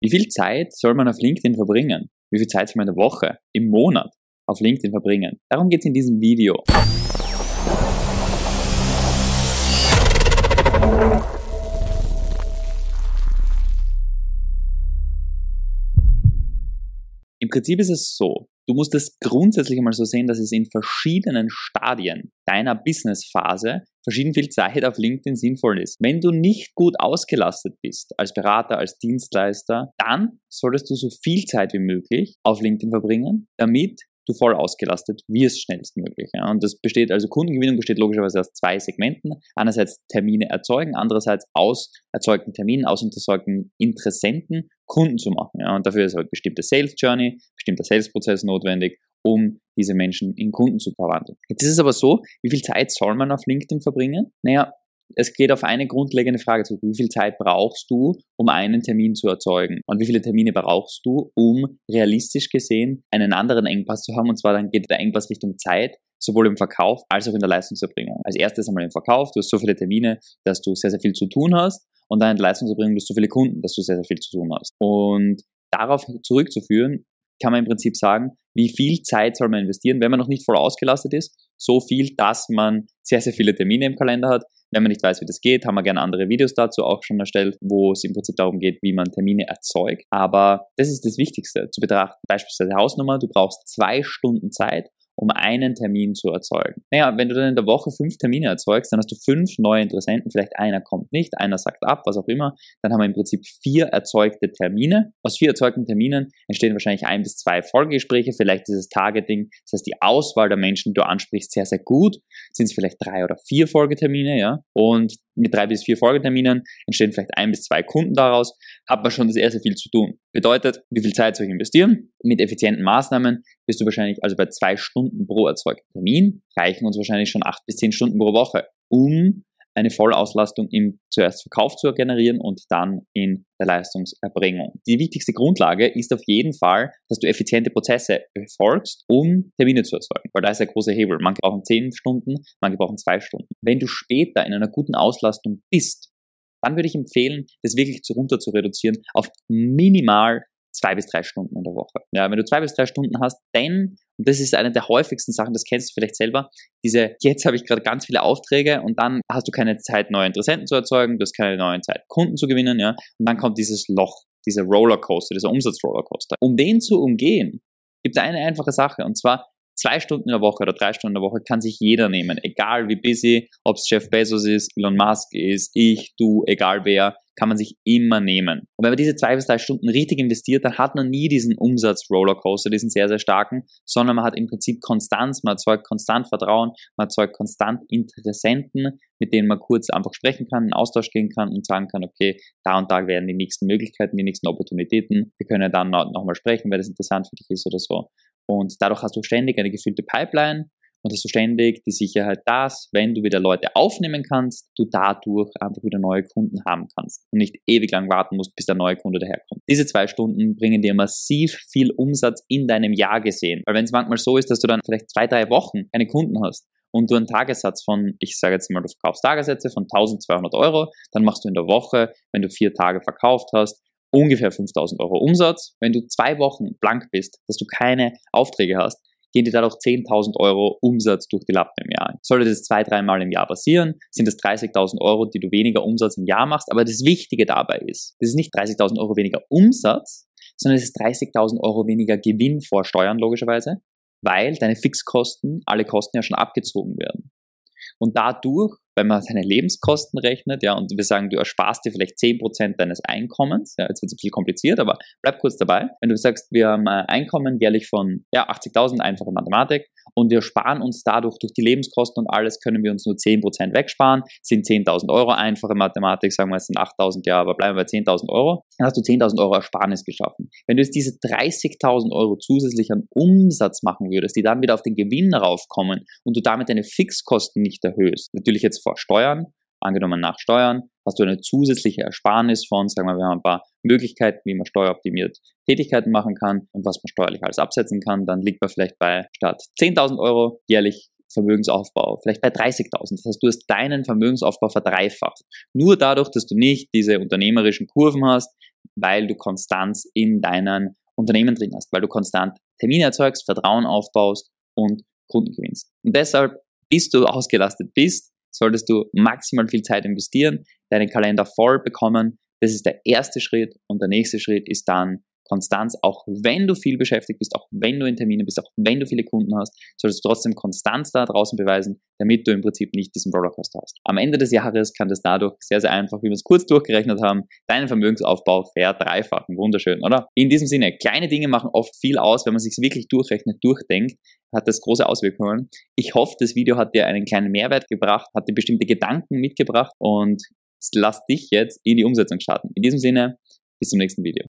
Wie viel Zeit soll man auf LinkedIn verbringen? Wie viel Zeit soll man in der Woche, im Monat auf LinkedIn verbringen? Darum geht es in diesem Video. Im Prinzip ist es so, du musst es grundsätzlich einmal so sehen, dass es in verschiedenen Stadien deiner Businessphase verschieden viel Zeit auf LinkedIn sinnvoll ist. Wenn du nicht gut ausgelastet bist, als Berater, als Dienstleister, dann solltest du so viel Zeit wie möglich auf LinkedIn verbringen, damit du voll ausgelastet wirst schnellstmöglich. Ja. Und das besteht, also Kundengewinnung besteht logischerweise aus zwei Segmenten. Einerseits Termine erzeugen, andererseits aus erzeugten Terminen, aus erzeugten Interessenten Kunden zu machen. Ja. Und dafür ist halt bestimmte Sales Journey, bestimmter Sales-Prozess notwendig, um diese Menschen in Kunden zu verwandeln. Jetzt ist es aber so, wie viel Zeit soll man auf LinkedIn verbringen? Naja, es geht auf eine grundlegende Frage zurück. Wie viel Zeit brauchst du, um einen Termin zu erzeugen? Und wie viele Termine brauchst du, um realistisch gesehen einen anderen Engpass zu haben? Und zwar dann geht der Engpass Richtung Zeit, sowohl im Verkauf als auch in der Leistungserbringung. Als erstes einmal im Verkauf. Du hast so viele Termine, dass du sehr, sehr viel zu tun hast. Und dann in der Leistungserbringung, du hast so viele Kunden, dass du sehr, sehr viel zu tun hast. Und darauf zurückzuführen, kann man im Prinzip sagen, wie viel Zeit soll man investieren, wenn man noch nicht voll ausgelastet ist, so viel, dass man sehr, sehr viele Termine im Kalender hat, wenn man nicht weiß, wie das geht, haben wir gerne andere Videos dazu auch schon erstellt, wo es im Prinzip darum geht, wie man Termine erzeugt. Aber das ist das Wichtigste zu betrachten. Beispielsweise Hausnummer, du brauchst zwei Stunden Zeit, um einen Termin zu erzeugen. Naja, wenn du dann in der Woche fünf Termine erzeugst, dann hast du fünf neue Interessenten, vielleicht einer kommt nicht, einer sagt ab, was auch immer, dann haben wir im Prinzip vier erzeugte Termine. Aus vier erzeugten Terminen entstehen wahrscheinlich ein bis zwei Folgegespräche, vielleicht ist es Targeting, das heißt die Auswahl der Menschen, die du ansprichst, sehr, sehr gut, sind es vielleicht drei oder vier Folgetermine, ja, und mit drei bis vier Folgeterminen entstehen vielleicht ein bis zwei Kunden daraus, hat man schon sehr, sehr viel zu tun. Bedeutet, wie viel Zeit soll ich investieren? Mit effizienten Maßnahmen bist du wahrscheinlich, also bei zwei Stunden pro erzeugten Termin, reichen uns wahrscheinlich schon acht bis zehn Stunden pro Woche, um eine Vollauslastung im zuerst Verkauf zu generieren und dann in der Leistungserbringung. Die wichtigste Grundlage ist auf jeden Fall, dass du effiziente Prozesse befolgst, um Termine zu erzeugen, weil da ist der große Hebel. Manche brauchen zehn Stunden, manche brauchen zwei Stunden. Wenn du später in einer guten Auslastung bist, dann würde ich empfehlen, das wirklich runter zu reduzieren auf minimal zwei bis drei Stunden in der Woche. Ja, wenn du zwei bis drei Stunden hast, dann, und das ist eine der häufigsten Sachen, das kennst du vielleicht selber, diese, jetzt habe ich gerade ganz viele Aufträge und dann hast du keine Zeit, neue Interessenten zu erzeugen, du hast keine neue Zeit, Kunden zu gewinnen, ja, und dann kommt dieses Loch, dieser Rollercoaster, dieser Umsatzrollercoaster. Um den zu umgehen, gibt es eine einfache Sache, und zwar zwei Stunden in der Woche oder drei Stunden in der Woche kann sich jeder nehmen, egal wie busy, ob es Jeff Bezos ist, Elon Musk ist, ich, du, egal wer, kann man sich immer nehmen. Und wenn man diese zwei bis drei Stunden richtig investiert, dann hat man nie diesen Umsatz-Rollercoaster, diesen sehr, sehr starken, sondern man hat im Prinzip Konstanz, man erzeugt konstant Vertrauen, man erzeugt konstant Interessenten, mit denen man kurz einfach sprechen kann, in Austausch gehen kann und sagen kann, okay, da und da werden die nächsten Möglichkeiten, die nächsten Opportunitäten. Wir können ja dann nochmal sprechen, wenn das interessant für dich ist oder so. Und dadurch hast du ständig eine gefüllte Pipeline und hast du ständig die Sicherheit, dass, wenn du wieder Leute aufnehmen kannst, du dadurch einfach wieder neue Kunden haben kannst und nicht ewig lang warten musst, bis der neue Kunde daherkommt. Diese zwei Stunden bringen dir massiv viel Umsatz in deinem Jahr gesehen. Weil wenn es manchmal so ist, dass du dann vielleicht zwei, drei Wochen keine Kunden hast, und du einen Tagessatz von, ich sage jetzt mal, du verkaufst Tagessätze von 1200 Euro, dann machst du in der Woche, wenn du vier Tage verkauft hast, ungefähr 5000 Euro Umsatz. Wenn du zwei Wochen blank bist, dass du keine Aufträge hast, gehen dir dadurch 10.000 Euro Umsatz durch die Lappen im Jahr. Sollte das zwei, dreimal im Jahr passieren, sind das 30.000 Euro, die du weniger Umsatz im Jahr machst. Aber das Wichtige dabei ist, das ist nicht 30.000 Euro weniger Umsatz, sondern es ist 30.000 Euro weniger Gewinn vor Steuern logischerweise, weil deine Fixkosten, alle Kosten ja schon abgezogen werden. Und dadurch wenn man seine Lebenskosten rechnet, ja, und wir sagen, du ersparst dir vielleicht 10% deines Einkommens, ja, jetzt wird es ein bisschen kompliziert, aber bleib kurz dabei. Wenn du sagst, wir haben ein Einkommen jährlich von ja, 80.000, einfache Mathematik, und wir sparen uns dadurch durch die Lebenskosten und alles, können wir uns nur 10% wegsparen, sind 10.000 Euro, einfache Mathematik, sagen wir, es sind 8.000, ja, aber bleiben wir bei 10.000 Euro, dann hast du 10.000 Euro Ersparnis geschaffen. Wenn du jetzt diese 30.000 Euro zusätzlich an Umsatz machen würdest, die dann wieder auf den Gewinn raufkommen und du damit deine Fixkosten nicht erhöhst, natürlich jetzt vor Steuern, angenommen nach Steuern, hast du eine zusätzliche Ersparnis von, sagen wir, wir haben ein paar Möglichkeiten, wie man steueroptimiert Tätigkeiten machen kann und was man steuerlich alles absetzen kann, dann liegt man vielleicht bei statt 10.000 Euro jährlich Vermögensaufbau, vielleicht bei 30.000. Das heißt, du hast deinen Vermögensaufbau verdreifacht. Nur dadurch, dass du nicht diese unternehmerischen Kurven hast, weil du Konstanz in deinen Unternehmen drin hast, weil du konstant Termine erzeugst, Vertrauen aufbaust und Kunden gewinnst. Und deshalb, bis du ausgelastet bist, solltest du maximal viel Zeit investieren, deinen Kalender voll bekommen. Das ist der erste Schritt und der nächste Schritt ist dann Konstanz, auch wenn du viel beschäftigt bist, auch wenn du in Terminen bist, auch wenn du viele Kunden hast, solltest du trotzdem Konstanz da draußen beweisen, damit du im Prinzip nicht diesen Rollercoaster hast. Am Ende des Jahres kann das dadurch sehr, sehr einfach, wie wir es kurz durchgerechnet haben, deinen Vermögensaufbau verdreifachen. Wunderschön, oder? In diesem Sinne, kleine Dinge machen oft viel aus, wenn man sich wirklich durchrechnet, durchdenkt, hat das große Auswirkungen. Ich hoffe, das Video hat dir einen kleinen Mehrwert gebracht, hat dir bestimmte Gedanken mitgebracht und lass dich jetzt in die Umsetzung starten. In diesem Sinne, bis zum nächsten Video.